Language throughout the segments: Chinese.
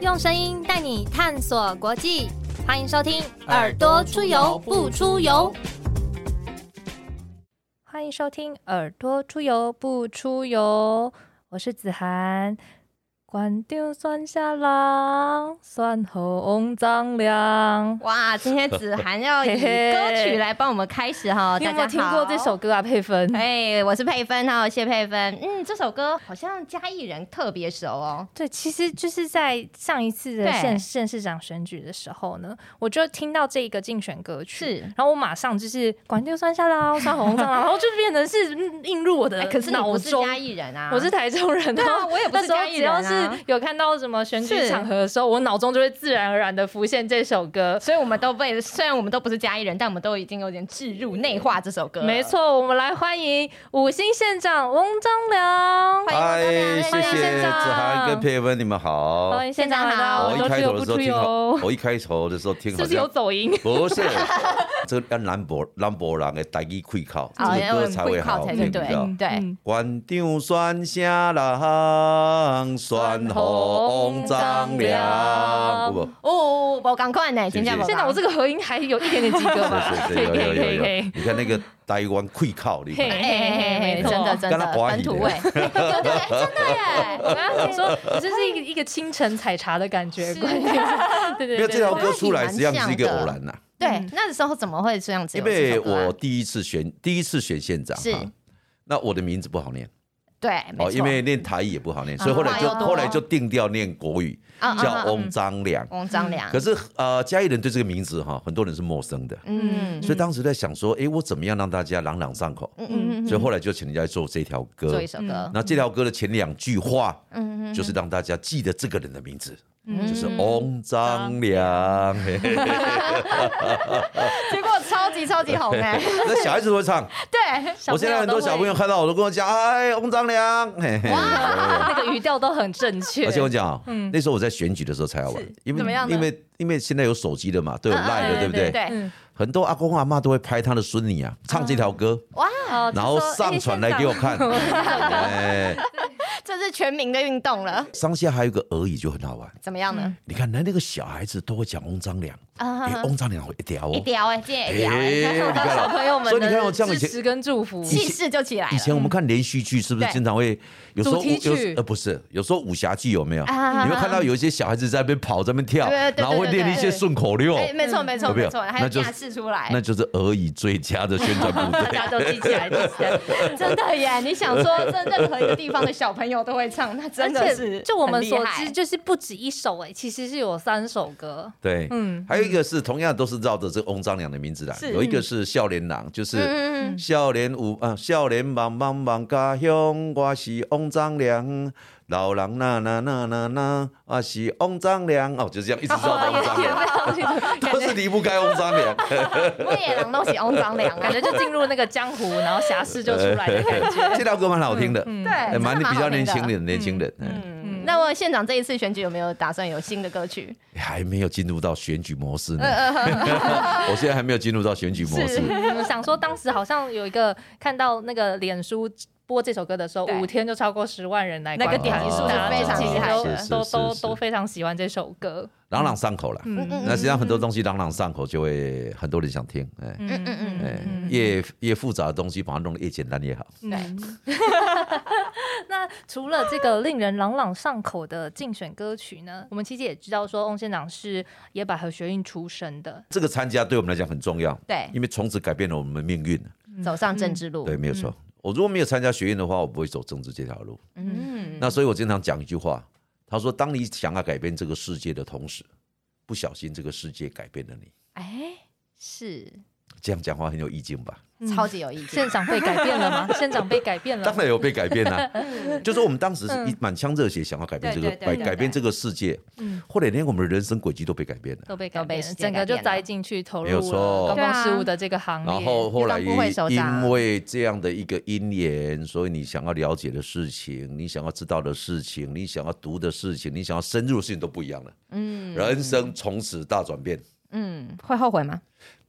用声音带你探索国际，欢迎收听《耳朵出游不出游》。欢迎收听《耳朵出游不出游》，我是子涵。关掉酸下郎，酸后翁张良。哇，今天子涵要以歌曲来帮我们开始哈。你有没有听过这首歌啊？佩芬，哎，我是佩芬哈，谢佩芬。嗯，这首歌好像嘉义人特别熟哦。对，其实就是在上一次的县县市长选举的时候呢，我就听到这一个竞选歌曲，是，然后我马上就是关掉酸下郎，酸后翁张良，然后就变成是映入我的可是不是。嘉义人啊，我是台中人，对啊，我也不是 嘉义人啊。有看到什么选举场合的时候，我脑中就会自然而然的浮现这首歌，所以我们都被虽然我们都不是嘉义人，但我们都已经有点置入内化这首歌。没错，我们来欢迎五星县长翁章良，欢迎谢谢子涵跟佩芬，你们好，欢迎县长好。我一开头的时候听，我一开头的时候听，是不是有走音？不是，这个要兰博南博人的台语会靠，这个歌才会好听，对对。关张酸下郎酸。红张良，不哦，我赶快呢，现在现在我这个合音还有一点点及格吧？可以可以可以。你看那个台湾溃靠，你看，真的真的本土味，对对对，真的耶！我刚刚听说，这是一个一个清晨采茶的感觉，关键对对。因为这条歌出来实际上是一个偶然呐。对，那时候怎么会这样子？因为我第一次选第一次选县长，是那我的名字不好念。对，哦，因为念台语也不好念，所以后来就后来就定调念国语，叫翁张良。翁张良。可是呃，嘉义人对这个名字哈，很多人是陌生的。嗯。所以当时在想说，哎，我怎么样让大家朗朗上口？嗯嗯所以后来就请人家做这条歌，做一首歌。那这条歌的前两句话，嗯嗯，就是让大家记得这个人的名字。就是翁张良，结果超级超级红哎！那小孩子都会唱，对，我现在很多小朋友看到我都跟我讲，哎，翁张良，哇，那个语调都很正确。而且我讲，那时候我在选举的时候才要玩，因为因为因为现在有手机的嘛，都有 Line 的，对不对？对。很多阿公阿妈都会拍他的孙女啊，唱这条歌，哇，然后上传来给我看。这是全民的运动了。上下还有个俄语就很好玩，怎么样呢？你看，那那个小孩子都会讲翁张良。啊，翁张良一屌哦，一条哎，这哎，小朋友们，所以你看我这样支持跟祝福，气势就起来以前我们看连续剧，是不是经常会有时候有呃不是，有时候武侠剧有没有？你会看到有一些小孩子在那边跑，在那边跳，然后会练一些顺口溜。没错没错没错，还有架势出来，那就是俄语最佳的宣传部队，大家都记起来，真的耶！你想说，这任何一个地方的小朋友都会唱，那真的是就我们所知，就是不止一首哎，其实是有三首歌。对，嗯，还有一个是同样都是。绕着这翁张良的名字来，有一个是笑脸郎，就是笑脸舞啊，笑脸忙忙忙家乡，我是翁张良，老狼那那那那那，我是翁张良，哦，就这样一直绕着翁张良，都是离不开翁张良，我也郎都喜翁张良，感觉就进入那个江湖，然后侠士就出来的感觉。这条歌蛮好听的，对，蛮比较年轻的年轻人，嗯。那么县长这一次选举有没有打算有新的歌曲？还没有进入到选举模式呢。我现在还没有进入到选举模式。想说当时好像有一个看到那个脸书播这首歌的时候，五天就超过十万人来，那个点击数是非常厉害的，都都都非常喜欢这首歌，朗朗上口了。那实际上很多东西朗朗上口，就会很多人想听。哎，嗯嗯嗯，越越复杂的东西，把它弄得越简单越好。对。那除了这个令人朗朗上口的竞选歌曲呢？我们其实也知道说，翁县长是野百合学运出身的。这个参加对我们来讲很重要，对，因为从此改变了我们的命运，走上政治路。对，没有错。我如果没有参加学院的话，我不会走政治这条路。嗯，那所以我经常讲一句话，他说：“当你想要改变这个世界的同时，不小心这个世界改变了你。”哎，是这样讲话很有意境吧？超级有意思。县长被改变了吗？县长被改变了，当然有被改变啊。就是我们当时是一满腔热血想要改变这个改改变这个世界，嗯，后来连我们的人生轨迹都被改变了，都被改变，整个就栽进去投入公共事务的这个行业。然后后来因为这样的一个因缘，所以你想要了解的事情，你想要知道的事情，你想要读的事情，你想要深入的事情都不一样了。嗯，人生从此大转变。嗯，会后悔吗？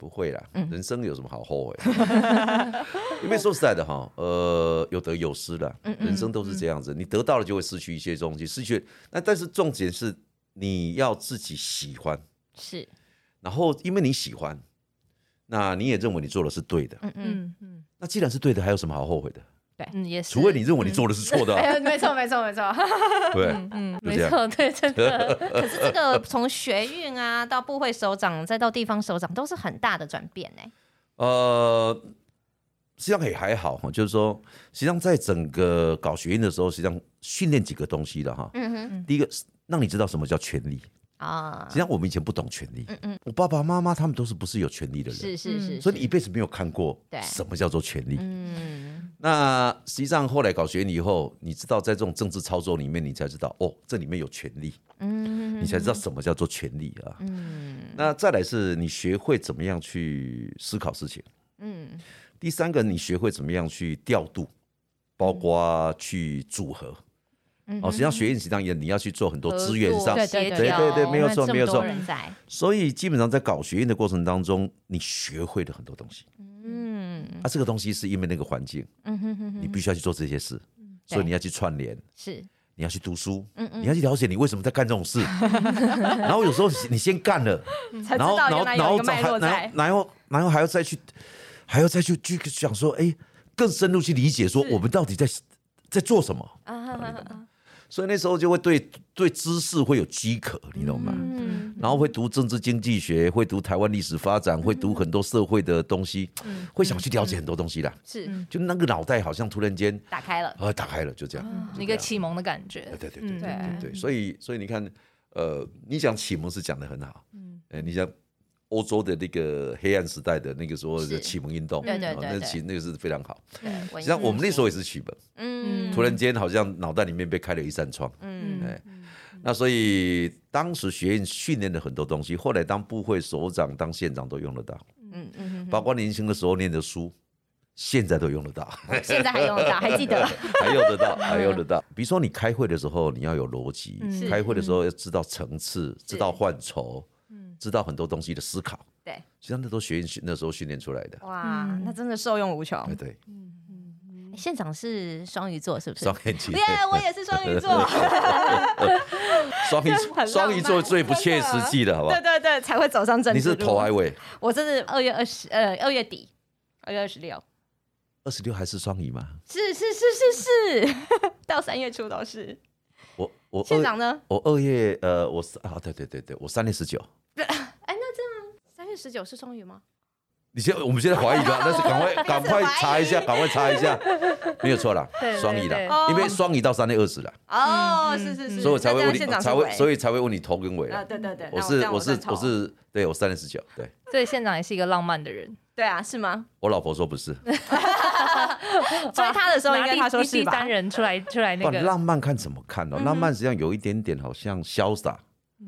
不会啦，人生有什么好后悔？因为说实在的哈，呃，有得有失的，人生都是这样子。你得到了就会失去一些东西，失去。那但是重点是你要自己喜欢，是，然后因为你喜欢，那你也认为你做的是对的，嗯嗯。嗯嗯。那既然是对的，还有什么好后悔的？嗯，也是，除非你认为你做的是错的啊，哎，没错没错没错。对，嗯没错，对，真的，可是这个从学运啊到部会首长再到地方首长，都是很大的转变呢。呃，实际上也还好哈，就是说，实际上在整个搞学运的时候，实际上训练几个东西的哈。嗯哼，第一个是让你知道什么叫权利，啊。实际，上我们以前不懂权利，嗯嗯，我爸爸妈妈他们都是不是有权利的人，是是是，所以你一辈子没有看过对。什么叫做权利。嗯，那实际上后来搞学运以后，你知道在这种政治操作里面，你才知道哦，这里面有权利，嗯。你才知道什么叫做权利啊。嗯。那再来是你学会怎么样去思考事情。嗯。第三个，你学会怎么样去调度，包括去组合。嗯。哦，实际上学院实际上也你要去做很多资源上，对对对对没有错没有错。所以基本上在搞学院的过程当中，你学会了很多东西。嗯啊，这个东西是因为那个环境，嗯哼哼哼，你必须要去做这些事，所以你要去串联，是，你要去读书，嗯嗯。你要去了解你为什么在干这种事。然后有时候你先干了，然后然后然后再有一个脉络还然后，然后然后还要再去，还要再去去想说，哎，更深入去理解说我们到底在在做什么。所以那时候就会对对知识会有饥渴，你懂吗？嗯。然后会读政治经济学，会读台湾历史发展，会读很多社会的东西，会想去了解很多东西啦。是。就那个脑袋好像突然间打开了，呃打开了，就这样。就一个启蒙的感觉。对，对对对嗯。对。对所以所以你看，呃，你讲启蒙是讲的很好，嗯，呃，你像欧洲的那个黑暗时代的那个时候的是启蒙运动，对对哦那对对启那个是非常好。对，实际上我们那时候也是启蒙，嗯。突然间好像脑袋里面被开了一扇窗，嗯。哎，那所以当时学院训练了很多东西，后来当部会首长、当县长都用得到，嗯嗯包括年轻的时候念的书，现在都用得到，嗯，现在还用得到，还记得，还用得到，还用得到。比如说你开会的时候，你要有逻辑，嗯。开会的时候要知道层次，知道范畴，知道很多东西的思考，对，实际上那都学那时候训练出来的。哇，那真的受用无穷对。对，县长是双鱼座，是不是？双眼睛，耶，我也是双鱼座，双鱼很双鱼座最不切实际的，好不好对？对对，才会走上政治路。你是头还尾？我这是二月二十，呃，二月底，二月二十六，二十六还是双鱼吗？是是是是是，到三月初都是。我我二县长呢？我二月呃，我是啊，对对对对，我三月十九。哎，那这样三月十九是双鱼吗？你现在我们现在怀疑的，那是赶快 赶快查一下，赶快查一下，没有错啦对，对双鱼对。啦，因为双鱼到三月二十了，哦，嗯是是是，所以我才会问你才会所以以才会问你头跟尾啊，了。对对对，我是我是我是，对我三月十九，对。所以县长也是一个浪漫的人。对啊，是吗？我老婆说不是，追他的时候，应该他说是第三？人出来出来那个。浪漫看怎么看哦，浪漫实际上有一点点好像潇洒，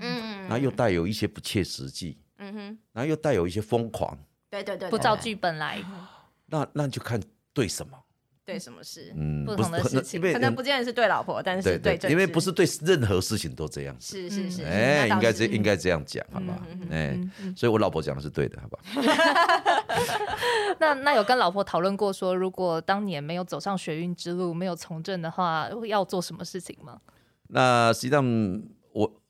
嗯然后又带有一些不切实际，嗯哼，然后又带有一些疯狂，对对对，不照对剧本来，那那就看对什么，对什么事，嗯，不同的事情。可能不见得是对老婆，但是对对，对，因为不是对任何事情都这样子。是是是，哎，应该这这应该这样讲，好不好？哎，所以我老婆讲的是对的，好吧？那那有跟老婆讨论过说，如果当年没有走上学运之路，没有从政的话，要做什么事情吗？那实际上我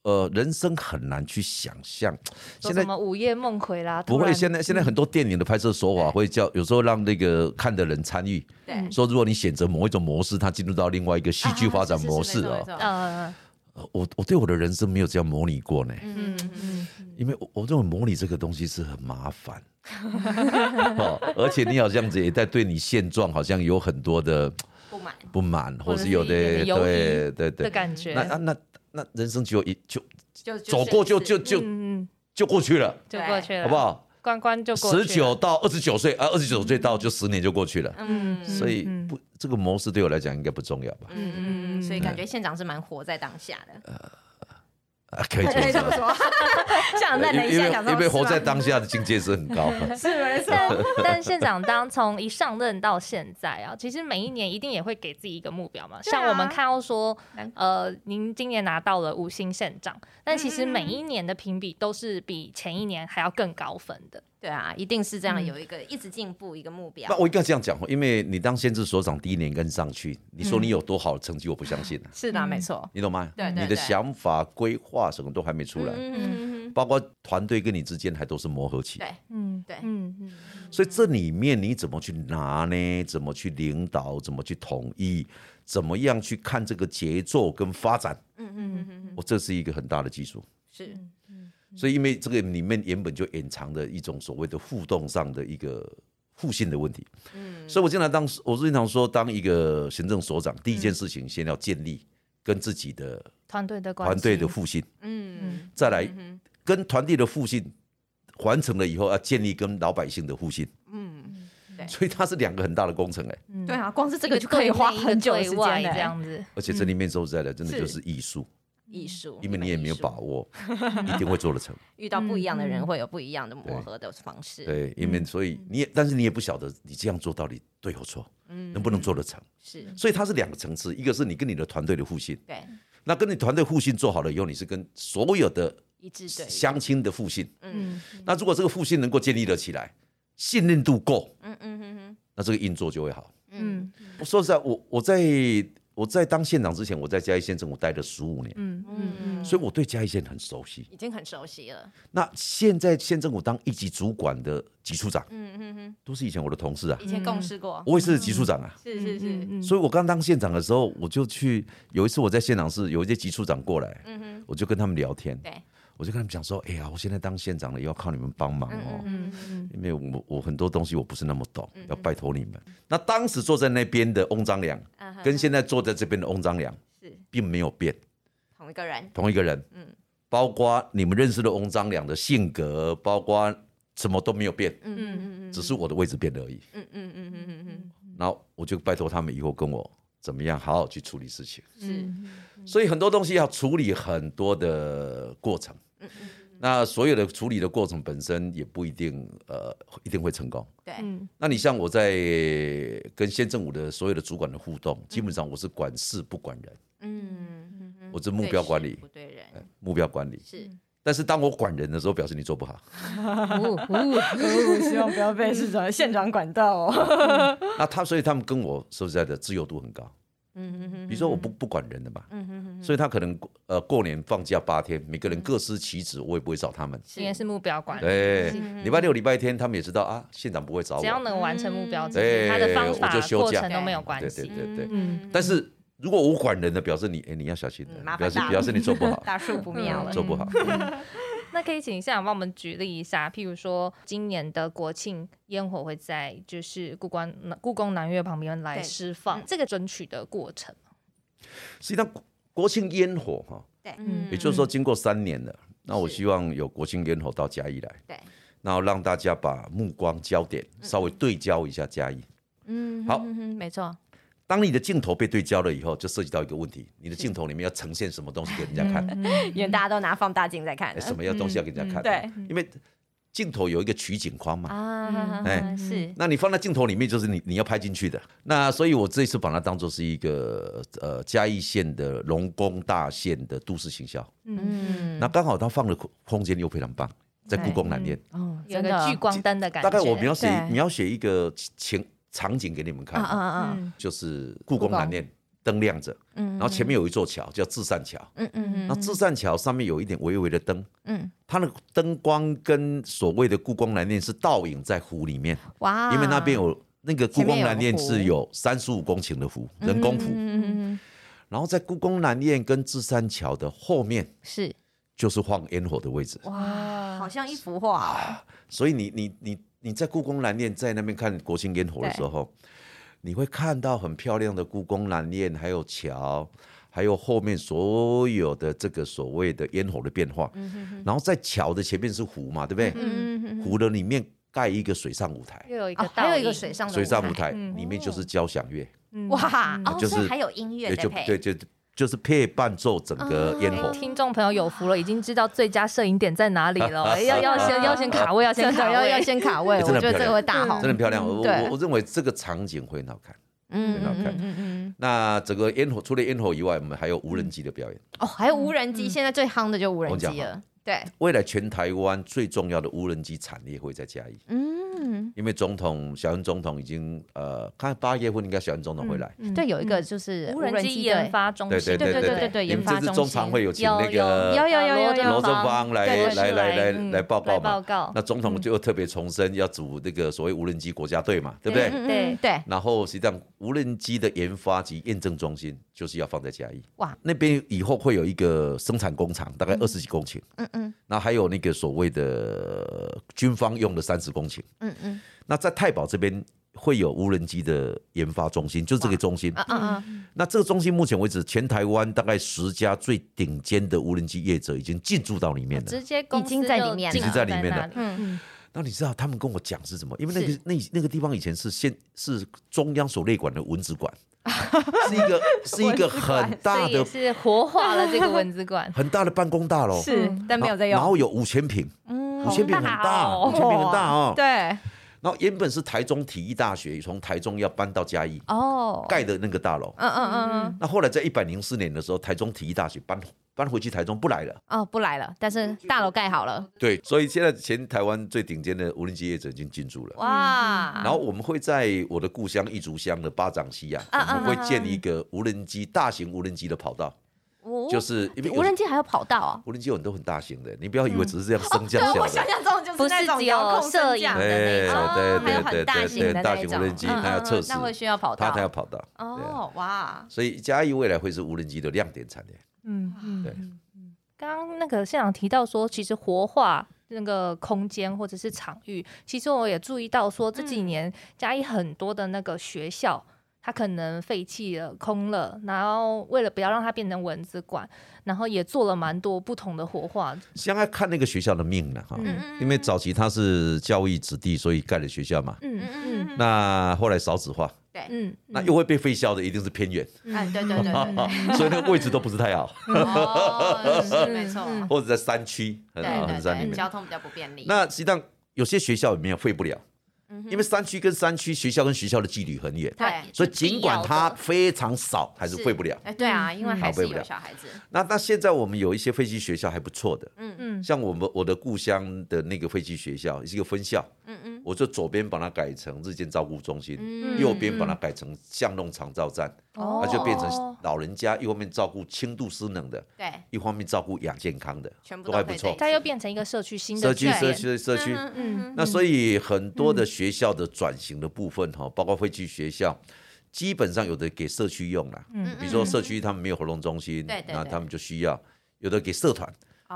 呃，人生很难去想象，什现在什么午夜梦回啦？不会，现在现在很多电影的拍摄手法会叫，有时候让那个看的人参与，对。说如果你选择某一种模式，它进入到另外一个戏剧发展模式哦。哦，呃呃我我对我的人生没有这样模拟过呢，嗯嗯因为我我认为模拟这个东西是很麻烦。哦，而且你好像也在对你现状好像有很多的不满，不满，或是有的对对对。的，感觉，那那那那人生只有一就就走过就就就就过去了，就过去了，好不？好？关关就过去了。十九，到二十九岁啊，二十九岁到就十年就过去了，嗯。所以不这个模式对我来讲应该不重要吧？嗯嗯嗯，所以感觉县长是蛮活在当下的，啊，可以这么说。可以这么说，想愣了一下，因为想说。因为活在当下的境界是很高的，是没错，但但县长当从一上任到现在啊，其实每一年一定也会给自己一个目标嘛。像我们看到说，呃，您今年拿到了五星县长，但其实每一年的评比都是比前一年还要更高分的。对啊，一定是这样，有一个一直进步一个目标。那我应该这样讲，因为你当县治所长第一年跟上去，你说你有多好的成绩，我不相信。是的，没错。你懂吗？对你的想法、规划什么都还没出来，嗯包括团队跟你之间还都是磨合期。对，嗯，对，嗯嗯。所以这里面你怎么去拿呢？怎么去领导？怎么去统一？怎么样去看这个节奏跟发展？嗯嗯嗯我这是一个很大的技术。是。所以，因为这个里面原本就隐藏的一种所谓的互动上的一个互信的问题，嗯，所以我经常当，我经常说，当一个行政所长，第一件事情先要建立跟自己的团队的团队的互信，嗯，再来跟团队的互信完成了以后，要建立跟老百姓的互信，嗯，所以它是两个很大的工程，哎，对啊，光是这个就可以花很久时间这样子，而且这里面说实在的，真的就是艺术。艺术，因为你也没有把握，一定会做得成。遇到不一样的人，会有不一样的磨合的方式。对，因为所以你也，但是你也不晓得你这样做到底对或错，嗯，能不能做得成？是，所以它是两个层次，一个是你跟你的团队的互信，对，那跟你团队互信做好了以后，你是跟所有的一致相亲的互信，嗯，那如果这个互信能够建立了起来，信任度够，嗯嗯嗯嗯，那这个运作就会好。嗯，我说实在，我我在。我在当县长之前，我在嘉义县政府待了十五年，嗯嗯嗯，所以我对嘉义县很熟悉，已经很熟悉了。那现在县政府当一级主管的级处长，嗯嗯嗯，都是以前我的同事啊，以前共事过，我也是级处长啊，是是是，所以我刚当县长的时候，我就去有一次我在县长室，有一些级处长过来，嗯哼，我就跟他们聊天，对。我就跟他们讲说，哎呀，我现在当县长了，要靠你们帮忙哦，因为我我很多东西我不是那么懂，要拜托你们。那当时坐在那边的翁章良，跟现在坐在这边的翁章良是。并没有变，同一个人，同一个人，嗯，包括你们认识的翁章良的性格，包括什么都没有变，嗯嗯嗯只是我的位置变了而已，嗯嗯嗯嗯嗯嗯。然后我就拜托他们以后跟我怎么样，好好去处理事情，是。所以很多东西要处理很多的过程，那所有的处理的过程本身也不一定呃一定会成功。对，那你像我在跟县政府的所有的主管的互动，基本上我是管事不管人。嗯，我是目标管理，不对人，目标管理。是。但是当我管人的时候，表示你做不好。希望不要被市长、县长管到哦。那他所以他们跟我说实在的自由度很高。嗯嗯嗯，比如说我不不管人的嘛，嗯嗯嗯，所以他可能呃过年放假八天，每个人各司其职，我也不会找他们。今天是目标管理，对，礼拜六、礼拜天他们也知道啊，县长不会找我，只要能完成目标，对，他的方法、过程都没有关系。对对对对，嗯。但是如果我管人的，表示你哎你要小心的，表示表示你做不好，大树不妙了，做不好。那可以请校长帮我们举例一下，譬如说今年的国庆烟火会在就是故宫故宫南岳旁边来释放，这个争取的过程。实际上，国庆烟火哈，对，嗯，也就是说，经过三年了，那我希望有国庆烟火到嘉义来，对，然后让大家把目光焦点稍微对焦一下嘉义，嗯，好，没错。当你的镜头被对焦了以后，就涉及到一个问题：你的镜头里面要呈现什么东西给人家看？因为大家都拿放大镜在看，什么样东西要给人家看？对，因为。镜头有一个取景框嘛？啊，哎，是。那你放在镜头里面，就是你你要拍进去的。那所以，我这一次把它当做是一个呃嘉义县的龙宫大县的都市行销。嗯。那刚好它放的空间又非常棒，在故宫南面。哦，有个聚光灯的感觉。大概我描写描写一个情场景给你们看。啊啊啊！就是故宫南面。灯亮着，嗯，然后前面有一座桥叫至善桥，嗯嗯嗯，那至善桥上面有一点微微的灯，嗯，它的灯光跟所谓的故宫南面是倒影在湖里面，哇，因为那边有那个故宫南面是有三十五公顷的湖，人工湖，嗯嗯嗯，然后在故宫南殿跟至善桥的后面是。就是放烟火的位置，哇，好像一幅画哦，所以你你你你在故宫南殿在那边看国庆烟火的时候。你会看到很漂亮的故宫南院，还有桥，还有后面所有的这个所谓的烟火的变化。然后在桥的前面是湖嘛，对不对？湖的里面盖一个水上舞台，又有一个还有一个水上水上舞台，里面就是交响乐。哇，就是还有音乐对，就。对，就。就是配伴奏整个烟火，听众朋友有福了，已经知道最佳摄影点在哪里了。要要先 要先卡位，要先卡要要先卡位。我觉得这个会大好，真的漂亮。我我我认为这个场景会很好看，嗯，很好看。嗯嗯。那整个烟火除了烟火以外，我们还有无人机的表演。哦，还有无人机，现在最夯的就无人机了。对，未来全台湾最重要的无人机产业会在嘉义。嗯，因为总统小英总统已经呃，看八月份应该小英总统会来。对，有一个就是无人机研发中心。对对对对对对，研发中心。中常会有请那个有有有有罗正芳来来来来来报告嘛。报告。那总统就特别重申要组那个所谓无人机国家队嘛，对不对？对对。然后实际上无人机的研发及验证中心就是要放在嘉义。哇，那边以后会有一个生产工厂，大概二十几公顷。嗯嗯。那还有那个所谓的军方用的三十公顷。嗯嗯。那在太保这边会有无人机的研发中心，就是这个中心。嗯嗯嗯。那这个中心目前为止，全台湾大概十家最顶尖的无人机业者已经进驻到里面了，直接已经在里面，已经在里面了。嗯嗯。那你知道他们跟我讲是什么？因为那个那那个地方以前是现是中央所内管的蚊子馆。是一个是一个很大的，是活化了这个文字馆，很大的办公大楼，是，但没有在用。然后有五千平，五千平很大，五千平很大哦。对。然后原本是台中体育大学从台中要搬到嘉义哦，盖的那个大楼。嗯嗯嗯嗯。那后来在一百零四年的时候，台中体育大学搬。搬回去台中不来了哦，不来了，但是大楼盖好了。对，所以现在全台湾最顶尖的无人机业者已经进驻了。哇！然后我们会在我的故乡义竹乡的巴掌溪啊，我们会建一个无人机大型无人机的跑道。就是因为无人机还要跑道啊，无人机有很多很大型的，你不要以为只是这样升降下 来。我想象中就是那种遥控摄影的那种，对对对对大型大型无人机，它要测试，那会需要跑道，它要跑道。哦，哇！所以嘉义未来会是无人机的亮点产业。嗯嗯，对。刚刚那个现场提到说，其实活化那个空间或者是场域，其实我也注意到说，这几年嘉义很多的那个学校，它可能废弃了、空了，然后为了不要让它变成蚊子馆。然后也做了蛮多不同的活化，现在看那个学校的命了哈，因为早期他是教育子弟，所以盖了学校嘛。嗯嗯嗯。那后来少子化，对，嗯，那又会被废校的一定是偏远，嗯，对对对，所以那个位置都不是太好。哦，没错。或者在山区，对对对，交通比较不便利。那实际上有些学校里面废不了。因为山区跟山区、学校跟学校的距离很远，对，所以尽管它非常少，还是会不了。哎，对啊，因为还是有小孩子。那那现在我们有一些飞机学校还不错的，嗯。嗯，像我们我的故乡的那个飞机学校是一个分校，嗯嗯，我就左边把它改成日间照顾中心，右边把它改成巷弄长照站。那就变成老人家一方面照顾轻度失能的，对，一方面照顾亚健康的，全部都还不错。它又变成一个社区新的社区社区社区。嗯。那所以很多的学校的转型的部分哈，包括会去学校，基本上有的给社区用了，嗯，比如说社区他们没有活动中心，对那他们就需要有的给社团。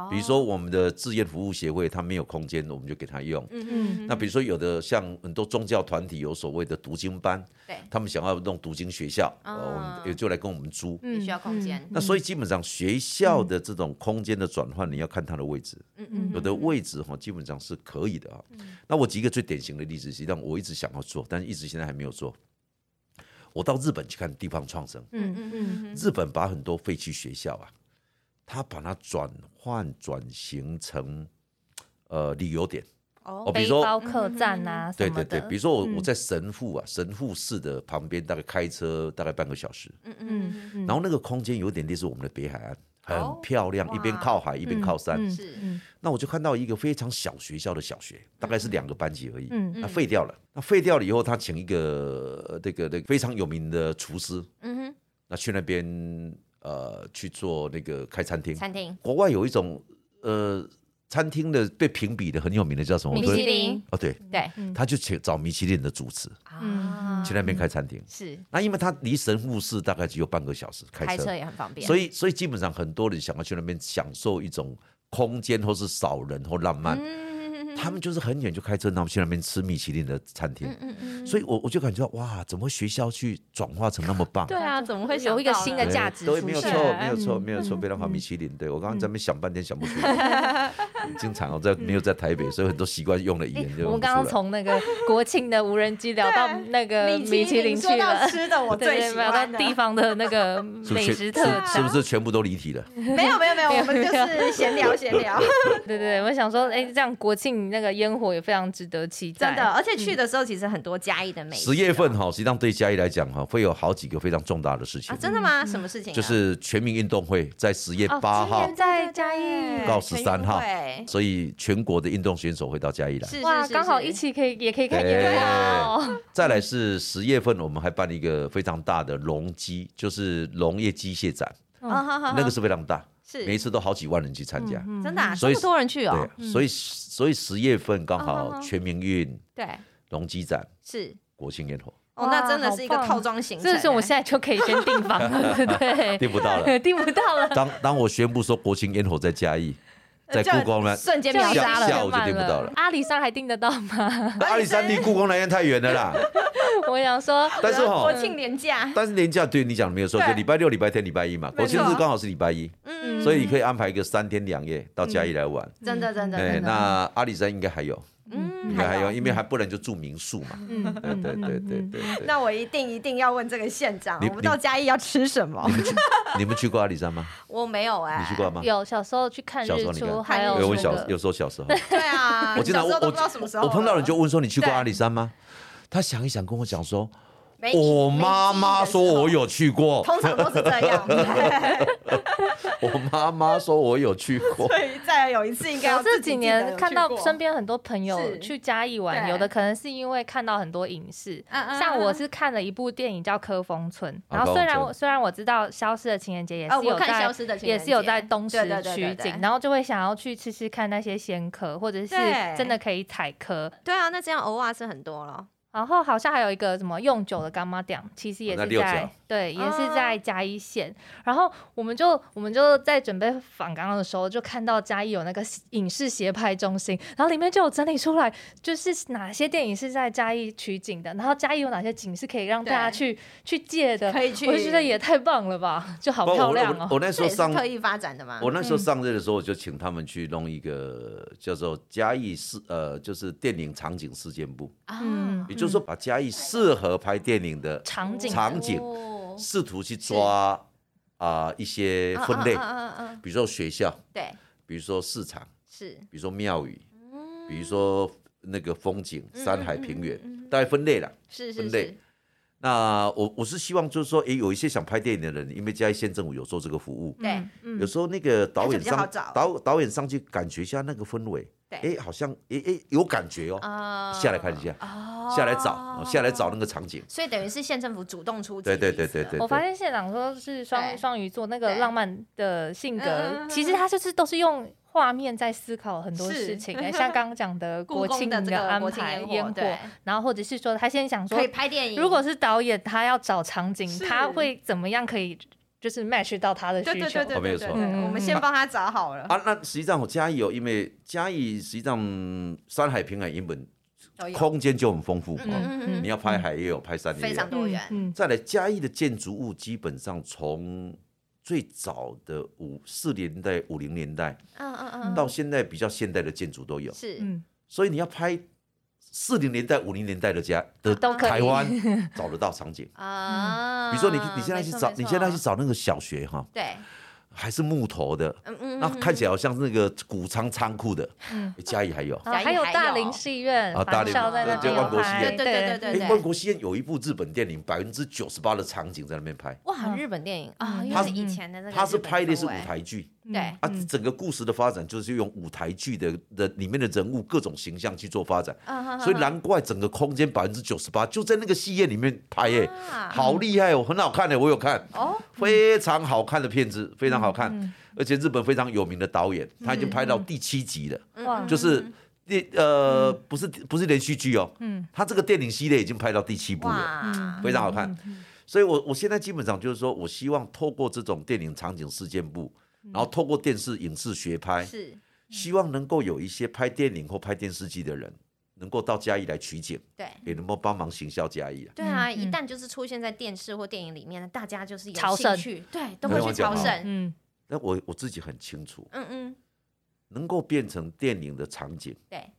比如说我们的志愿服务协会，它没有空间，我们就给他用。嗯嗯。那比如说有的像很多宗教团体有所谓的读经班，对，他们想要弄读经学校，我们也就来跟我们租。嗯，需要空间。那所以基本上学校的这种空间的转换，你要看它的位置。嗯嗯。有的位置哈，基本上是可以的啊。那我举一个最典型的例子，实际上我一直想要做，但是一直现在还没有做。我到日本去看地方创生。嗯嗯嗯。日本把很多废弃学校啊。他把它转换转型成呃旅游点。哦，比如说客栈啊，对对对，比如说我我在神户啊，神户市的旁边，大概开车大概半个小时，嗯嗯，然后那个空间有点类似我们的北海岸，很漂亮，一边靠海一边靠山，是，那我就看到一个非常小学校的小学，大概是两个班级而已，嗯，那废掉了，那废掉了以后，他请一个这个那个非常有名的厨师，嗯哼，那去那边。呃，去做那个开餐厅。餐厅，国外有一种呃，餐厅的被评比的很有名的叫什么？米其林。哦，对对，他就请找米其林的主持啊，去那边开餐厅。是，那因为他离神户市大概只有半个小时开车，开车也很方便。所以，所以基本上很多人想要去那边享受一种空间，或是少人或浪漫。他们就是很远就开车，然后去那边吃米其林的餐厅，所以，我我就感觉到哇，怎么学校去转化成那么棒？对啊，怎么会有一个新的价值？对，没有错，没有错，没有错，非常好。米其林，对我刚刚在那边想半天想不出来。经常哦，在没有在台北，所以很多习惯用的语言就我们刚刚从那个国庆的无人机聊到那个米其林去了，吃的我最喜欢的地方的那个美食特产，是不是全部都离题了？没有没有没有，我们就是闲聊闲聊。对对，我想说，哎，这样国庆那个烟火也非常值得期待。真的，而且去的时候其实很多嘉义的美食。十月份哈，实际上对嘉义来讲哈，会有好几个非常重大的事情啊！真的吗？什么事情？就是全民运动会在十月八号在嘉义到十三号，所以全国的运动选手会到嘉义来。是哇，刚好一起可以也可以看烟火。再来是十月份，我们还办了一个非常大的农机，就是农业机械展，那个是非常大。是每一次都好几万人去参加，真的，这么多人去哦。对，所以所以十月份刚好全民运，对，龙基展是国庆烟火。哦，那真的是一个套装行程。这是我现在就可以先订房了，对，订不到了，订不到了。当当我宣布说国庆烟火在嘉义。在故宫呢，瞬间秒杀了，下午就订不到了。阿里山还订得到吗？阿里山离故宫那边太远了啦。我想说，但是哈，国庆年假，但是年假对你讲的没有错，就礼拜六、礼拜天、礼拜一嘛。国庆日刚好是礼拜一，嗯，所以你可以安排一个三天两夜到嘉义来玩。真的，真的。对，那阿里山应该还有。嗯，还有，因为还不能就住民宿嘛。嗯，对对对对对。那我一定一定要问这个县长，我们到嘉义要吃什么？你们去，你们去过阿里山吗？我没有哎。你去过吗？有，小时候去看日出，还有我小有时候小时候。对啊，我经常我不知道什么时候，我碰到人就问说你去过阿里山吗？他想一想跟我讲说。我妈妈说我有去过，通常都是这样。我妈妈说我有去过，所以再有一次应该要这几年看到身边很多朋友去嘉义玩，有的可能是因为看到很多影视，像我是看了一部电影叫《科峰村》，然后虽然虽然我知道消失的情人节也是有在，也是有在东石取景，然后就会想要去吃吃看那些仙科，或者是真的可以采科。对啊，那这样偶尔是很多了。然后好像还有一个什么用酒的干妈店，其实也是在对，也是在嘉义县。然后我们就我们就在准备访刚刚的时候，就看到嘉义有那个影视协拍中心，然后里面就有整理出来，就是哪些电影是在嘉义取景的，然后嘉义有哪些景是可以让大家去去借的，可以去。我就觉得也太棒了吧，就好漂亮哦。我那时候上特意发展的嘛。我那时候上任的时候，我就请他们去弄一个叫做嘉义市呃，就是电影场景事件部啊，也就。就是说，把嘉义适合拍电影的场景场景，试图去抓啊一些分类，比如说学校，对，比如说市场，是，比如说庙宇，比如说那个风景，山海平原，大概分类了，是分类。那我我是希望就是说，哎，有一些想拍电影的人，因为嘉义县政府有做这个服务，对，有时候那个导演上导导演上去感觉一下那个氛围。哎，好像哎哎有感觉哦，下来看一下，下来找，下来找那个场景。所以等于是县政府主动出击。对对对对对。我发现县长说是双双鱼座那个浪漫的性格，其实他就是都是用画面在思考很多事情。像刚刚讲的国庆的安排烟火，然后或者是说他先想说可以拍电影。如果是导演，他要找场景，他会怎么样可以？就是 match 到他的需求，没有错。我们先帮他找好了啊。那实际上我嘉义哦，因为嘉义实际上山海平海原本空间就很丰富。嗯你要拍海也有，拍山也有，非常多元。再来嘉义的建筑物基本上从最早的五四年代、五零年代，嗯嗯嗯，到现在比较现代的建筑都有。是，所以你要拍。四零年代、五零年代的家的台湾 找得到场景。啊，比如说你你现在去找，你现在去找那个小学哈，对。还是木头的，那看起来好像是那个谷仓仓库的。嘉义还有，还有大林戏院啊，大林在那边万国戏院，对对对对万国戏院有一部日本电影，百分之九十八的场景在那边拍。哇，日本电影。啊，它是以前的那个，它是拍的是舞台剧。对。啊，整个故事的发展就是用舞台剧的的里面的人物各种形象去做发展。所以难怪整个空间百分之九十八就在那个戏院里面拍耶，好厉害哦，很好看的，我有看。哦，非常好看的片子，非常好看，而且日本非常有名的导演，他已经拍到第七集了，就是电呃不是不是连续剧哦，嗯，他这个电影系列已经拍到第七部了，非常好看。所以我我现在基本上就是说我希望透过这种电影场景事件部。然后透过电视影视学拍，是希望能够有一些拍电影或拍电视剧的人，能够到嘉义来取景，对，也能够帮忙行销嘉义啊。对啊，一旦就是出现在电视或电影里面，大家就是有兴趣，对，都会去朝圣。嗯，那我我自己很清楚，嗯嗯，能够变成电影的场景，对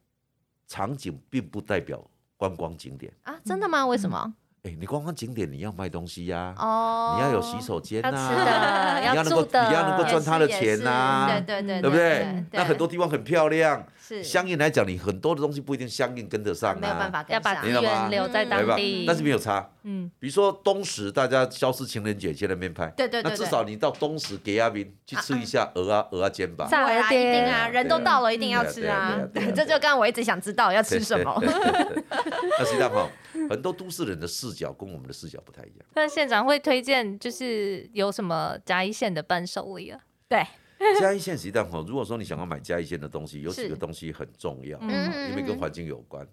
场景并不代表观光景点。啊，真的吗？为什么？哎，你观光景点你要卖东西呀，哦，你要有洗手间呐，你要能够你要能够赚他的钱呐，也是对对对不对？那很多地方很漂亮，是相应来讲，你很多的东西不一定相应跟得上啊，没有办法跟要把上资源留在当地。？但是没有差，嗯，比如说东石，大家消失情人节去那边拍，对对对那至少你到东石给阿明去吃一下鹅啊鹅啊煎吧。炸对啊，一定啊，人都到了，一定要吃啊。这就刚刚我一直想知道要吃什么。那实际上哈，很多都市人的视角跟我们的视角不太一样。那县长会推荐就是有什么嘉义县的伴手礼啊？对，嘉义县实际上哈，如果说你想要买嘉义县的东西，有几是个东西很重要，嗯因为跟环境有关。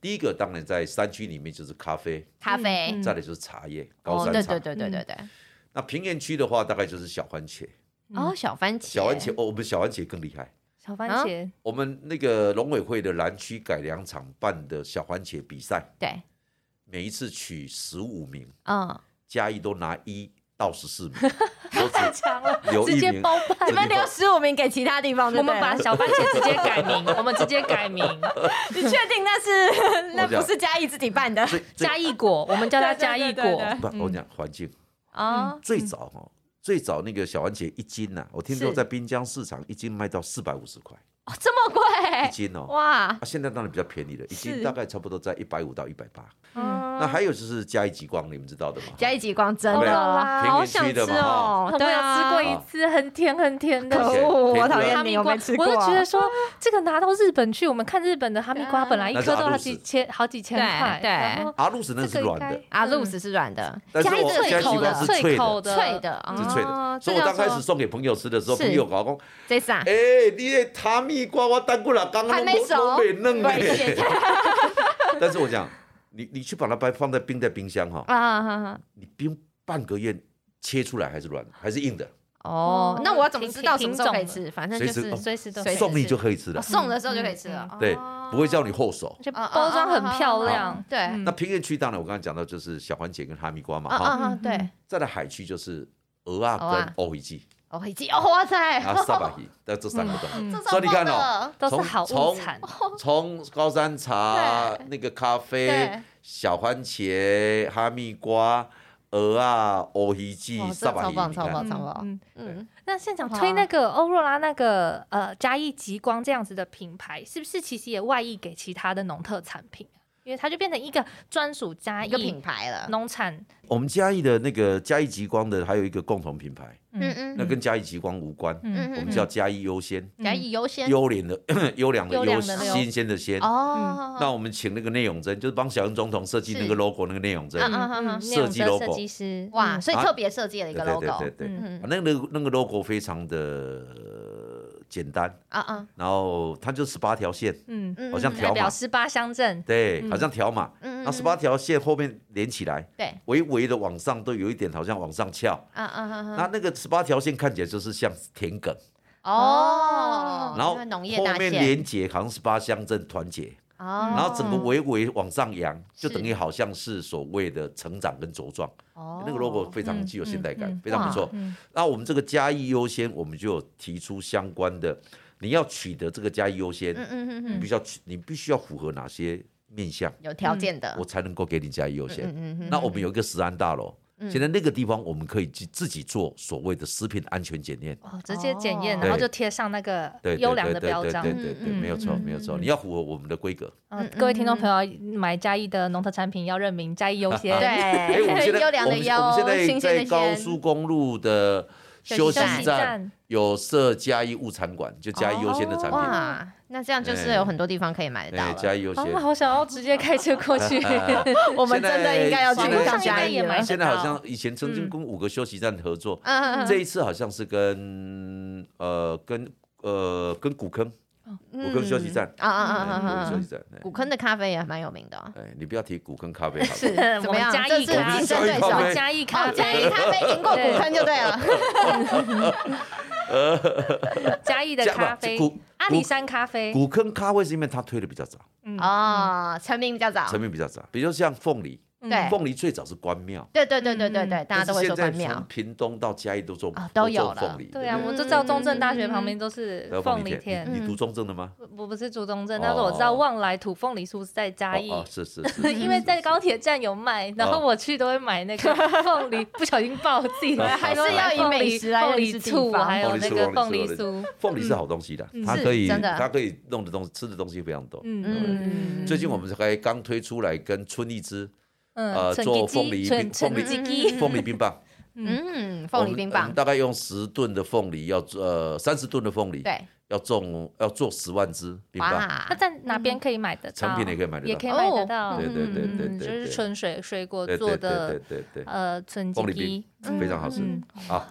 第一个当然在山区里面就是咖啡，咖啡嗯。再来就是茶叶，高哦，山茶对对。对对对对。那平原区的话，大概就是小番茄。哦，小番茄。小番茄，哦，我们小番茄更厉害。小番啊茄，我们那个农委会的南区改良场办的小番茄比赛，对，每一次取十五名，嗯，嘉义都拿一到十四名，都只强了，留一名。直接包办你。们留十五名给其他地方，对我们把小番茄直接改名，我们直接改名 你确定那是那不是嘉义自己办的最最嘉义果，我们叫它嘉义果对对对对。不，我讲环境啊？最早哈，最早那个小番茄一斤呐，我听说在滨江市场一斤卖到四百五十块哦，这么贵？一斤哦。哇！啊，现在当然比较便宜了，一斤大概差不多在一百五到一百八。嗯。那还有就是加一极光，你们知道的吗？加一极光真的啊好想吃哦，对啊，吃过一次，很甜很甜的。可甜恶，我讨厌你，哈密瓜，我没吃过。我就觉得说，这个拿到日本去，我们看日本的哈密瓜，本来一颗都好几千、好几千块，对。阿露斯那是软的，阿露斯是软的，但是嘉义我嘉义极脆口的，光脆，脆口的，脆的，是脆哦的。所以我刚开始送给朋友吃的时候，朋友搞讲，这啥？哎，你的哈密瓜我等过了，刚刚还没熟。都没嫩呢。但是我讲，你你去把它摆放在冰在冰箱哈。你冰半个月切出来还是软的，还是硬的，哦，那我要怎么知道什么时候可以吃？反正就是随时哦随时都送你就可以吃了。哦。送的时候就可以吃了。对哦，不会叫你后手。就包装很漂亮。对，嗯。那平原区当然我刚才讲到就是小番茄跟哈密瓜嘛啊啊哈，啊，对，再来海区就是鹅啊跟欧鱼鸡哦，一记哦，哇塞，啊沙巴鱼，那这 三个东西。嗯所以你看哦哦，从都是好物从产，从高山茶那个咖啡、小番茄、哈密瓜、鹅啊、欧鱼鸡哇、这沙巴鱼，超棒超棒超棒。嗯嗯，那现场推那个欧若拉那个呃嘉义极光这样子的品牌，是不是其实也外溢给其他的农特产品？啊？因为它就变成一个专属嘉义一个品牌了。农产，我们嘉义的那个嘉义极光的还有一个共同品牌，嗯嗯那跟嘉义极光无关，嗯我们叫嘉义优先，嘉义优先优廉 的优良的优，良的优新鲜的鲜。哦，那我们请那个内永贞，就是帮小英总统设计那是。个 logo 那个内永贞，嗯嗯嗯嗯设计 logo 设计师，哇，嗯。所以特别设计了一个对对 logo，对对。对，那个那个 logo 非常的呃简单，啊啊，然后它就十八条线，嗯，嗯嗯好像条码，十八乡镇，对，嗯。好像条码，嗯那十八条线后面连起来，对，微微的往上都有一点好像往上翘，啊啊那那个十八条线看起来就是像田埂，哦，然后后面连接好像十八乡镇团结，哦，然后整个微微往上扬，就等于好像是所谓的成长跟茁壮。哦那个 logo 非常嗯具有现代感嗯嗯，非常不错。那我们这个嘉义优先，我们就有提出相关的，你要取得这个嘉义优先，嗯嗯嗯你嗯，必须要取，你必须要符合哪些面向，有条件的。我，才能够给你嘉义优嗯先。嗯嗯，那我们有一个十安大楼，嗯现在那个地方我们可以自自己做所谓的食品安全检验。哦，直接检验，哦然后就贴上那个优良的标章对。对对没有错嗯没有错，嗯你要符合我们的规格。嗯，各位听众朋友，买嘉义的农特产品要认明嘉义优先。对，优良的优我们现优，在新鲜的在高，速公路的休息站有设嘉义物产馆，就嘉义优先的产品。哇，那这样就是有很多地方可以买得到。嘉义优哦，先我。好想要直接开车过去。我们真的应该要去一趟嘉义了也买。现在好像以前曾经跟五个休息站合作，这一次好像是跟呃跟呃跟古坑古坑休息站啊啊啊哎古坑啊啊！休息站。哎古坑的咖啡也蛮有名的哦，哎，你不要提古坑咖啡好了。是怎么样？嘉义这是咖竞争对手。嘉义咖哦，嘉义啡，咖啡赢过古坑就对了。嘉义的咖啡阿里山咖啡。古坑咖啡是因为它推的比较早，嗯哦，成名比较早。成名比较早。比如像凤梨，对。凤梨最早是关庙，对对对对对对，大家都会说现在关庙从。屏东到嘉义都种啊都有凤梨，对啊，不我就知道中正大学旁边都是凤梨田，你你读中正的吗？我不是读中正，但是我知道哦旺来土凤梨酥是在嘉义，是是是，因为在高铁站有卖，然后我去都会买那个凤梨，不小心爆自己，还是要以美食来凤认识地梨醋，方还有那个凤梨酥。凤梨是好东西的，它可以它可以弄的东西吃的东西非常多。嗯嗯最近我们才刚推出来跟春荔枝嗯呃做凤梨冰凤梨凤梨冰棒，嗯，凤梨冰棒。我们，大概用十吨的凤梨要呃三十吨的凤梨，对，要种要做十万只冰棒，哇。那，在哪边可以买得到？成品也可以买得到。也可以买得到。对对对对对嗯就是纯水水果做的对对对，呃纯鸡凤梨鸡冰，非常好吃。嗯啊。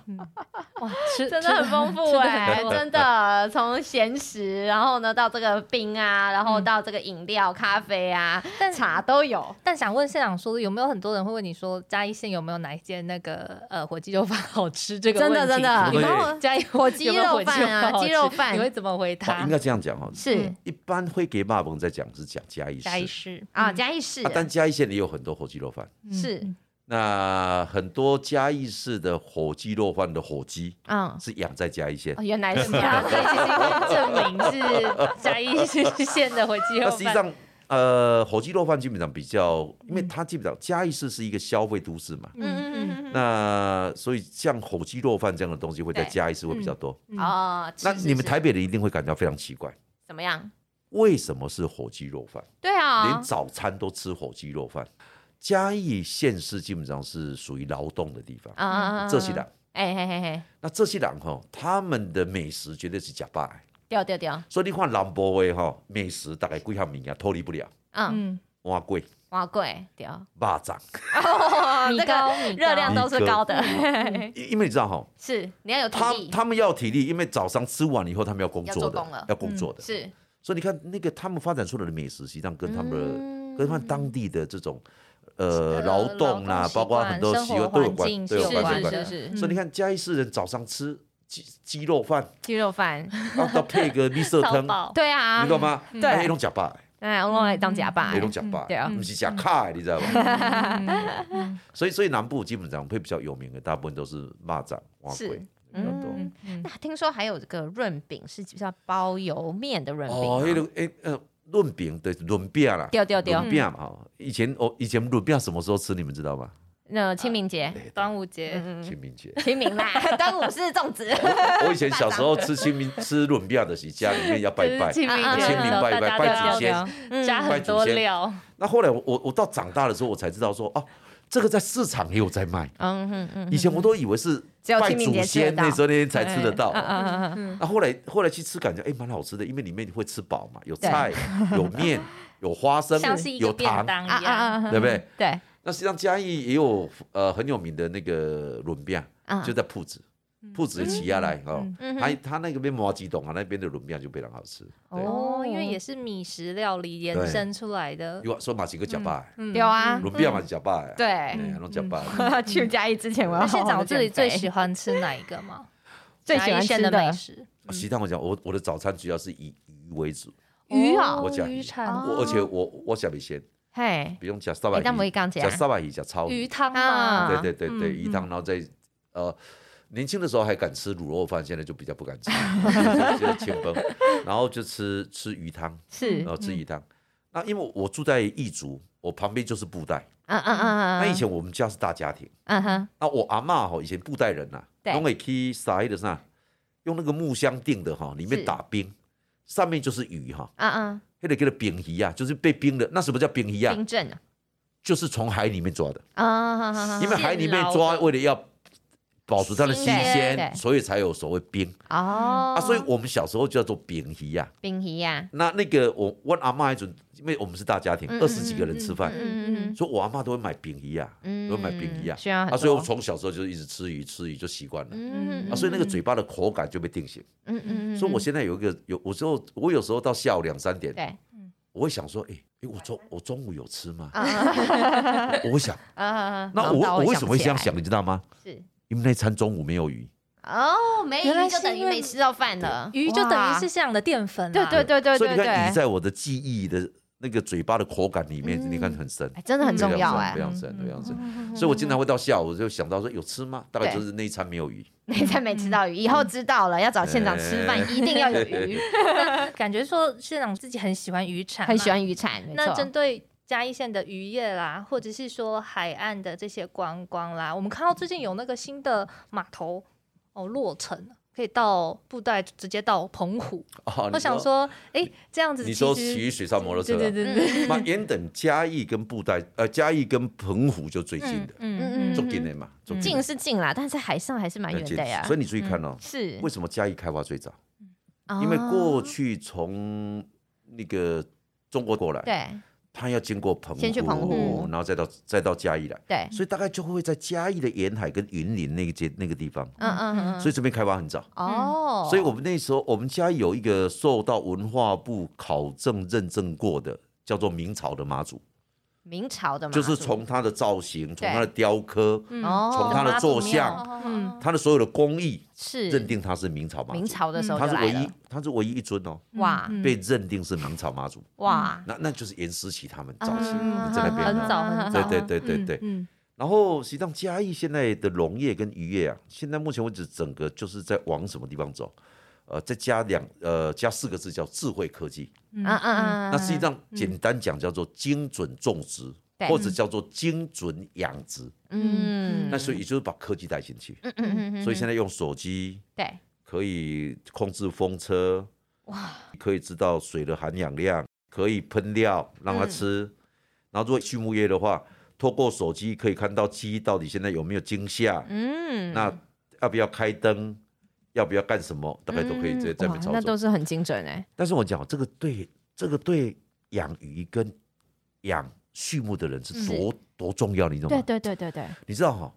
哇，吃真的很丰富哎、真的，从咸食，然后呢到这个冰啊，然后到这个饮料、咖啡啊、但茶都有。但想问县长说，有没有很多人会问你说，嘉义县有没有哪一间那个呃火鸡肉饭好吃？这个真的问题真的。你们什么会嘉义火鸡有没有肉饭啊火鸡鸡肉饭。你会怎么回哦答应？该这样讲哦，是。一般会给爸爸在讲是讲嘉义市。嘉义市。啊，嘉义市。啊，但嘉义县也有很多火鸡肉饭。是那很多嘉义市的火鸡肉饭的火鸡嗯，是养在嘉义县哦，原来是这啊，样所以其实可以证明是嘉义市县的火鸡肉饭。那实际上，呃，火鸡肉饭基本上比较，因为它基本上嘉义市是一个消费都市嘛，嗯嗯嗯那所以像火鸡肉饭这样的东西会在嘉义市会比较多。嗯，哦，那你们台北人一定会感到非常奇怪，怎么样？为什么是火鸡肉饭？对啊连，早餐都吃火鸡肉饭？嘉义县市基本上是属于劳动的地方，啊这些人，哎嘿嘿嘿，那这些人哈，他们的美食绝对是假霸的。掉掉掉，所以你看南部的哈美食，大概几项物件脱离不了，嗯，嗯，蛙粿、哇贵掉，肉粽。哦米这个糕。热量都是高的，因 因为你知道哈，是你要有体他力，他们要有体力，因为早上吃完以后他们要工作的，要工作的。是。所以你看那个他们发展出来的美食，实际上跟他们的、嗯。跟他们当地的这种呃呃劳动啊，劳动习包括很多习惯都有关环境，都有习惯关有关。是是是，所以你看嘉义市人早上吃鸡鸡肉饭，鸡肉饭，然后配个 绿色汤。对啊，你懂吗？对。那种假霸，哎，我弄来当假霸那，种假霸，对啊。不是假卡，你知道吧？所以所以南部基本上会比较有名的，大部分都是蚂蚱、蛙是。龟比较多。嗯那听说还有这个润饼是比较包油面的润饼哦，那饼吗，个诶呃，润饼对润饼啦，丢丢丢润，饼嘛，哦以前哦以前润饼什么时候吃？你们知道吗？那清明节，端午节，嗯清明节。清明啦，端午是粽子，我以前小时候吃清明吃润饼的时候，家里面要拜拜。清明拜拜拜祖先加很多料。那后来我我我到长大的时候，我才知道说哦，这个在市场也有在卖。嗯哼嗯，以前我都以为是拜只有清明祖先那时候那天才吃得到。那后来后来去吃，感觉哎蛮好吃的，因为里面你会吃饱嘛，有菜、有面、有花生有糖。对不对？对，那实际上嘉义也有呃很有名的那个轮饼，嗯。就在铺子，铺子起下来哦，嗯他他那个边麻吉董啊那边的卤面就非常好吃。哦，因为也是米食料理延伸出来的。有说马几个假巴，嗯。有啊，卤面嘛是假巴，对，哎，弄假巴。去嘉义之前我要好好自己最喜欢吃哪一个吗？最喜欢吃的。美食，其他我讲，我我的早餐主要是以鱼为主，鱼啊？我讲鱼。鱼产而且我我下面先嘿，不用加沙白鱼，刚讲？加，沙白鱼加超鱼，鱼汤啊？对对对对，嗯鱼汤，然后再呃。年轻的时候还敢吃卤肉饭，现在就比较不敢吃，就是就是清崩，然后就吃吃鱼汤，是。然，后吃鱼汤。那因为我住在义族，我旁边就是布袋。嗯嗯嗯嗯，那以前我们家是大家庭，嗯哼，那我阿嬷哈以前布袋人呐，对。拢会去撒的啥，用那个木箱订的哈，里面打冰，上面就是鱼哈，嗯嗯，那个叫做冰鱼啊，就是被冰的。那什么叫冰鱼啊？冰镇啊，就是从海里面抓的，啊，好好好因为海里面抓，为了要保持它的新新鲜所以才有所谓冰哦啊。所以我们小时候叫做冰鱼呀。冰鱼呀，那那个我我阿嬷那种，因为我们是大家庭，嗯二十几个人吃饭，所以我阿嬷都会买冰鱼啊，嗯都会买冰鱼啊。需要很啊，所以我多从小时候就一直吃鱼，吃鱼就习惯了。嗯啊，所以那个嘴巴的口感就被定型。嗯嗯嗯，所以我现在有一个有，我时候我有时候到下午两三点，对我会想说，哎、哎，我中我中午有吃吗？啊 我会想，啊，那我我为什么会这样想？你知道吗？是因为那餐中午没有鱼，哦，没鱼就是等于没吃到饭了，鱼就等于是这样的淀粉啊。对对对对所以你看鱼对对，在我的记忆的那个嘴巴的口感里面，你看很深，真的很重要哎，非常深，非常深。所以我经常会到下午就想到说有吃吗？大概就是那一餐没有鱼，那一餐没吃到鱼，以后知道了要找县长吃饭一定要有鱼。感觉说县长自己很喜欢渔产，很喜欢渔产。那针对嘉义县的渔业啦，或者是说海岸的这些观光啦，我们看到最近有那个新的码头哦落成。可以到布袋直接到澎湖，我想说，哎，这样子你说骑水上摩托车，对对对对，那沿等嘉义跟布袋，呃，嘉义跟澎湖就最近的，嗯嗯嗯，最近的嘛，近是近啦，但是海上还是蛮远的呀。所以你注意看哦，是为什么嘉义开发最早？因为过去从那个中国过来，对。他要经过澎湖，然后再到再到嘉义来，对，所以大概就会在嘉义的沿海跟云林那个街那个地方，嗯嗯嗯，所以这边开发很早。哦，所以我们那时候我们家有一个受到文化部考证认证过的，叫做明朝的妈祖。明朝的嘛，就是从它的造型，从它的雕刻，从它的坐像，它的所有的工艺，是。认定它是明朝妈祖。明朝的时候，它是唯一，它是唯一一尊哦，哇，被认定是明朝妈祖，哇，那那就是严思齐他们早期在那边，很早很早，对对对对对。然后实际上嘉义现在的农业跟渔业啊，现在目前为止整个就是在往什么地方走？呃，再加两呃加四个字叫智慧科技，嗯嗯。嗯，那实际上简单讲叫做精准种植，或者叫做精准养殖，嗯，那所以也就是把科技带进去，嗯嗯嗯，所以现在用手机，对，可以控制风车，哇，可以知道水的含氧量，可以喷料让它吃，然后如果畜牧业的话，透过手机可以看到鸡到底现在有没有惊吓，嗯，那要不要开灯？要不要干什么，大概都可以在这边操作。那都是很精准哎。但是我讲这个对这个对养鱼跟养畜牧的人是多多重要，你知道吗？对对对对对。你知道哈，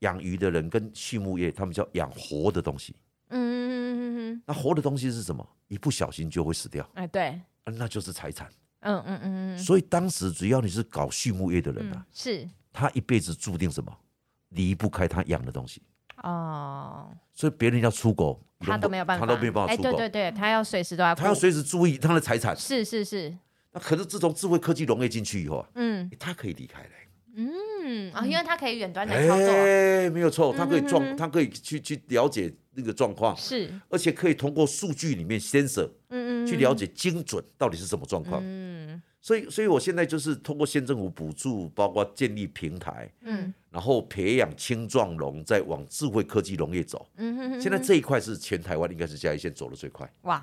养鱼的人跟畜牧业，他们叫养活的东西。嗯嗯嗯嗯那活的东西是什么？一不小心就会死掉。哎，对。那就是财产。嗯嗯嗯嗯。所以当时只要你是搞畜牧业的人啊，是，他一辈子注定什么？离不开他养的东西。哦，所以别人要出国，他都没有办法，他都没有办法出国。对对对，他要随时都要，他要随时注意他的财产。是是是。那可是自从智慧科技融业进去以后啊，嗯，他可以离开了。嗯啊，因为他可以远端的操作。哎，没有错，他可以状，他可以去去了解那个状况。是，而且可以通过数据里面 sensor，嗯嗯，去了解精准到底是什么状况。嗯。所以，所以我现在就是通过县政府补助，包括建立平台，嗯，然后培养青壮农，再往智慧科技农业走。嗯哼哼。现在这一块是全台湾应该是嘉义县走的最快。哇，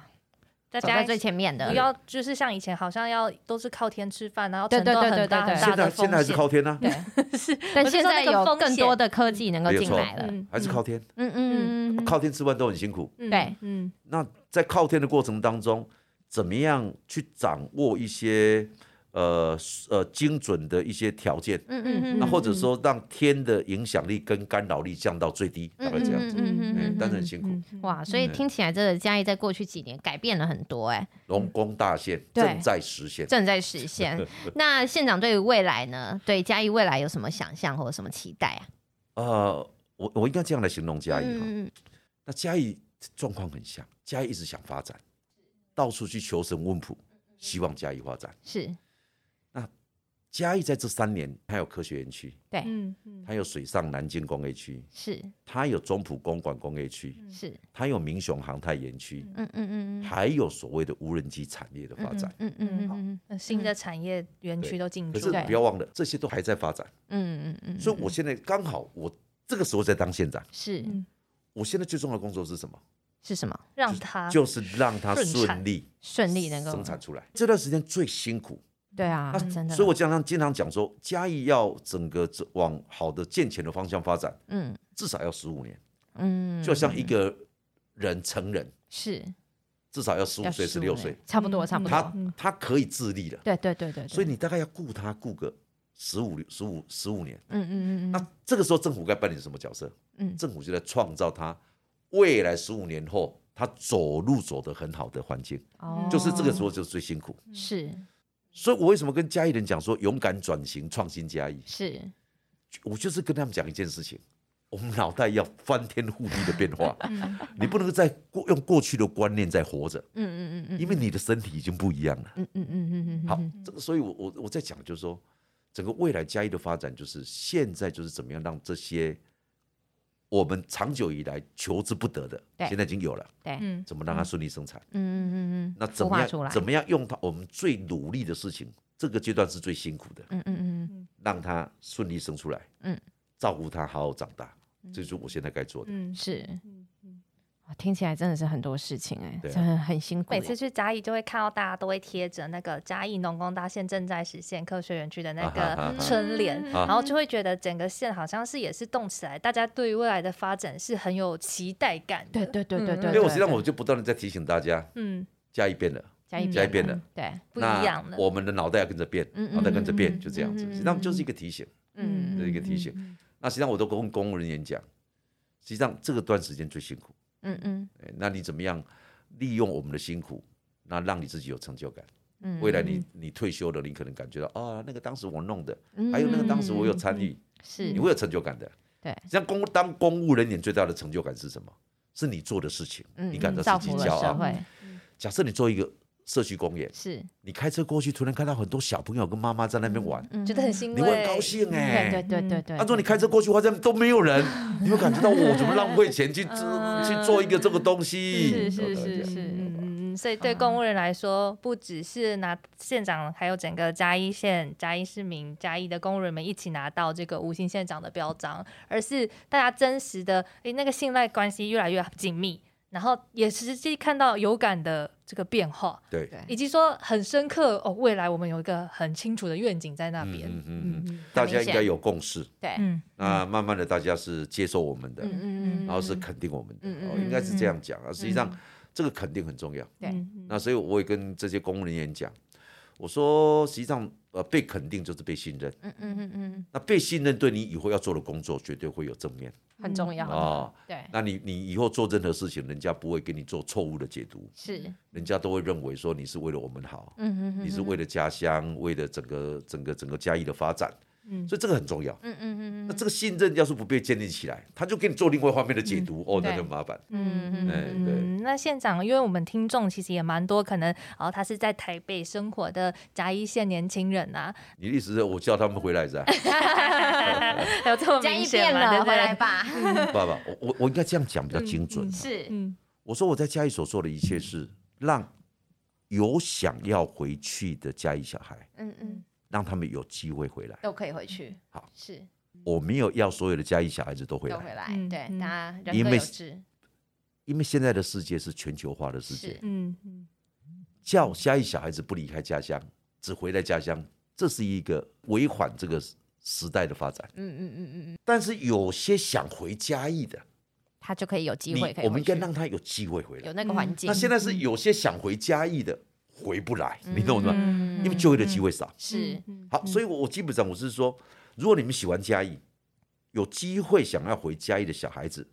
在嘉义最前面的。不要就是像以前好像要都是靠天吃饭，然后承担很大很大的现在还是靠天呢。对，是。但现在有更多的科技能够进来了，还是靠天。嗯嗯嗯。靠天吃饭都很辛苦。对，嗯。那在靠天的过程当中。怎么样去掌握一些呃呃精准的一些条件？嗯嗯嗯，那或者说让天的影响力跟干扰力降到最低，大概这样子。嗯嗯嗯，但是很辛苦。哇，所以听起来这个嘉义在过去几年改变了很多哎。龙宫大县正在实现，正在实现。那县长对于未来呢？对嘉义未来有什么想象或者什么期待啊？呃，我我应该这样来形容嘉义哈。那嘉义状况很像，嘉义一直想发展。到处去求神问卜，希望嘉义发展。是，那嘉义在这三年，它有科学园区，对，嗯嗯，它有水上南京工业区，是，它有中埔公馆工业区，是，它有明雄航太园区，嗯嗯嗯还有所谓的无人机产业的发展，嗯嗯嗯嗯，新的产业园区都进驻，可是不要忘了，这些都还在发展，嗯嗯嗯，所以我现在刚好，我这个时候在当县长，是，我现在最重要的工作是什么？是什么？让它就是让它顺利顺利能够生产出来。这段时间最辛苦，对啊，真的。所以我经常经常讲说，嘉义要整个往好的健全的方向发展，嗯，至少要十五年，嗯，就像一个人成人是至少要十五岁十六岁，差不多差不多。他他可以自立了，对对对对。所以你大概要顾他顾个十五十五十五年，嗯嗯嗯嗯。那这个时候政府该扮演什么角色？嗯，政府就在创造他。未来十五年后，他走路走得很好的环境，哦，就是这个时候就是最辛苦。是，所以我为什么跟嘉义人讲说勇敢转型、创新嘉义？是，我就是跟他们讲一件事情，我们脑袋要翻天覆地的变化，你不能再过用过去的观念在活着，嗯嗯嗯嗯，因为你的身体已经不一样了，嗯嗯嗯嗯嗯。好，这个所以，我我我在讲就是说，整个未来嘉义的发展，就是现在就是怎么样让这些我们长久以来求之不得的，现在已经有了，对，怎么让它顺利生产？嗯嗯嗯嗯，那怎么样怎么样用它？我们最努力的事情，这个阶段是最辛苦的，嗯嗯嗯，让它顺利生出来，嗯，照顾它好好长大。这就是我现在该做的。嗯，是，嗯嗯，听起来真的是很多事情哎，真的很辛苦。每次去嘉义就会看到大家都会贴着那个嘉义农工大县正在实现科学园区的那个春联，然后就会觉得整个县好像是也是动起来，大家对于未来的发展是很有期待感。对对对对对。因为我实际上我就不断的在提醒大家，嗯，嘉义变了，嘉义嘉义变了，对，不一样了。我们的脑袋要跟着变，脑袋跟着变，就这样子。实际上就是一个提醒，嗯，的一个提醒。那实际上我都跟公务人员讲。实际上这个段时间最辛苦，嗯嗯，那你怎么样利用我们的辛苦，那让你自己有成就感？嗯，未来你你退休了，你可能感觉到啊，那个当时我弄的，还有那个当时我有参与，是，你会有成就感的。对，像公当公务人员最大的成就感是什么？是你做的事情，你感到自己骄傲。假设你做一个。社区公园是你开车过去，突然看到很多小朋友跟妈妈在那边玩，觉得很欣慰，你会很高兴哎。对对对对。他说你开车过去，发现都没有人，你会感觉到我怎么浪费钱去 去做一个这个东西？是是是是，嗯嗯。所以对公务人来说，不只是拿县长，还有整个嘉义县、嘉义市民、嘉义的公务人们一起拿到这个五星县长的标章，而是大家真实的哎那个信赖关系越来越紧密。然后也实际看到有感的这个变化，对，以及说很深刻哦，未来我们有一个很清楚的愿景在那边，嗯嗯嗯，大家应该有共识，对，那慢慢的大家是接受我们的，嗯嗯嗯，然后是肯定我们的，哦，应该是这样讲啊，实际上这个肯定很重要，对，那所以我也跟这些公务人员讲，我说实际上。呃，被肯定就是被信任。嗯嗯嗯嗯。那被信任对你以后要做的工作绝对会有正面，很重要啊。对。那你你以后做任何事情，人家不会给你做错误的解读。是。人家都会认为说你是为了我们好。嗯嗯嗯。你是为了家乡，为了整个整个整个嘉义的发展。嗯，所以这个很重要。嗯嗯嗯那这个信任要是不被建立起来，他就给你做另外一方面的解读，哦，那就麻烦。嗯嗯嗯。对。那县长，因为我们听众其实也蛮多，可能哦，他是在台北生活的嘉义县年轻人呐。你的意思是我叫他们回来是吧？还 有这么明显了，回来吧。爸爸，我我我应该这样讲比较精准。是。嗯。我说我在嘉义所做的一切是让有想要回去的嘉义小孩。嗯嗯。让他们有机会回来，都可以回去。好，是我没有要所有的嘉义小孩子都回来，都回来。对，大家人各有志。因为现在的世界是全球化的世界，嗯嗯，叫嘉义小孩子不离开家乡，只回来家乡，这是一个违反这个时代的发展。嗯嗯嗯嗯嗯。但是有些想回嘉义的，他就可以有机会。我们应该让他有机会回来，有那个环境。那现在是有些想回嘉义的。回不来，你懂我吗？因为就业的机会少。是，好，所以我我基本上我是说，如果你们喜欢嘉义，有机会想要回嘉义的小孩子。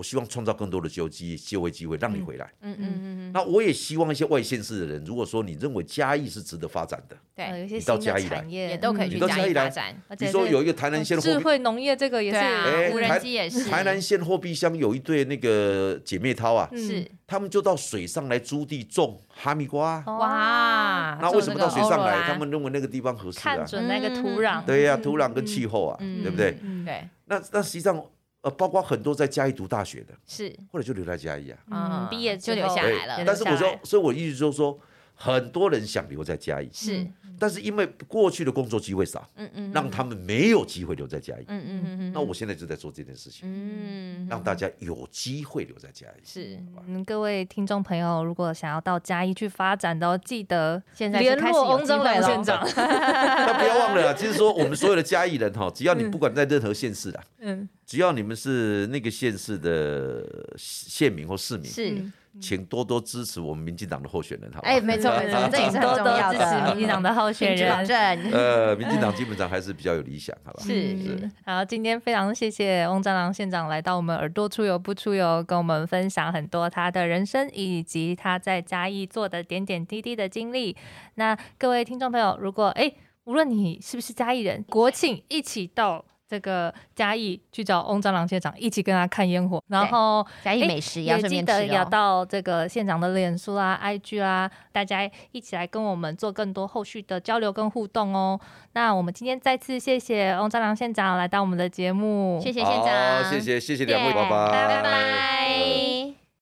我希望创造更多的就机就业机会，让你回来。嗯嗯嗯那我也希望一些外县市的人，如果说你认为嘉义是值得发展的，对，有些到嘉义来也都可以去嘉义发展。比如说有一个台南县智慧农业，这个也是，无人机也是。台南县货币乡有一对那个姐妹淘啊，是，他们就到水上来租地种哈密瓜。哇，那为什么到水上来？他们认为那个地方合适啊，看准那个土壤。对呀，土壤跟气候啊，对不对？对。那那实际上。呃，包括很多在嘉义读大学的，是，或者就留在嘉义啊，嗯，毕业就留下来了。但是我说，所以我意思就是说。很多人想留在嘉义，是，但是因为过去的工作机会少，嗯嗯，让他们没有机会留在嘉义，嗯嗯嗯那我现在就在做这件事情，嗯，让大家有机会留在嘉义。是，嗯，各位听众朋友，如果想要到嘉义去发展的，记得现在联络翁章良县长。那不要忘了，就是说我们所有的嘉义人哈，只要你不管在任何县市的，嗯，只要你们是那个县市的县民或市民，是。请多多支持我们民进党的候选人，好吧？哎，没错 没错，这也是很重要的。支持民进党的候选人，呃，民进党基本上还是比较有理想，好吧？是是。好，今天非常谢谢翁章郎县长来到我们耳朵出游不出游，跟我们分享很多他的人生以及他在嘉义做的点点滴滴的经历。那各位听众朋友，如果哎，无论你是不是嘉义人，国庆一起到。这个嘉义去找翁蟑螂县长一起跟他看烟火，然后嘉义美食也记得要到这个县长的脸书啦、IG 啦，大家一起来跟我们做更多后续的交流跟互动哦。那我们今天再次谢谢翁蟑螂县长来到我们的节目，谢谢县长，谢谢谢谢两位拜拜，拜拜。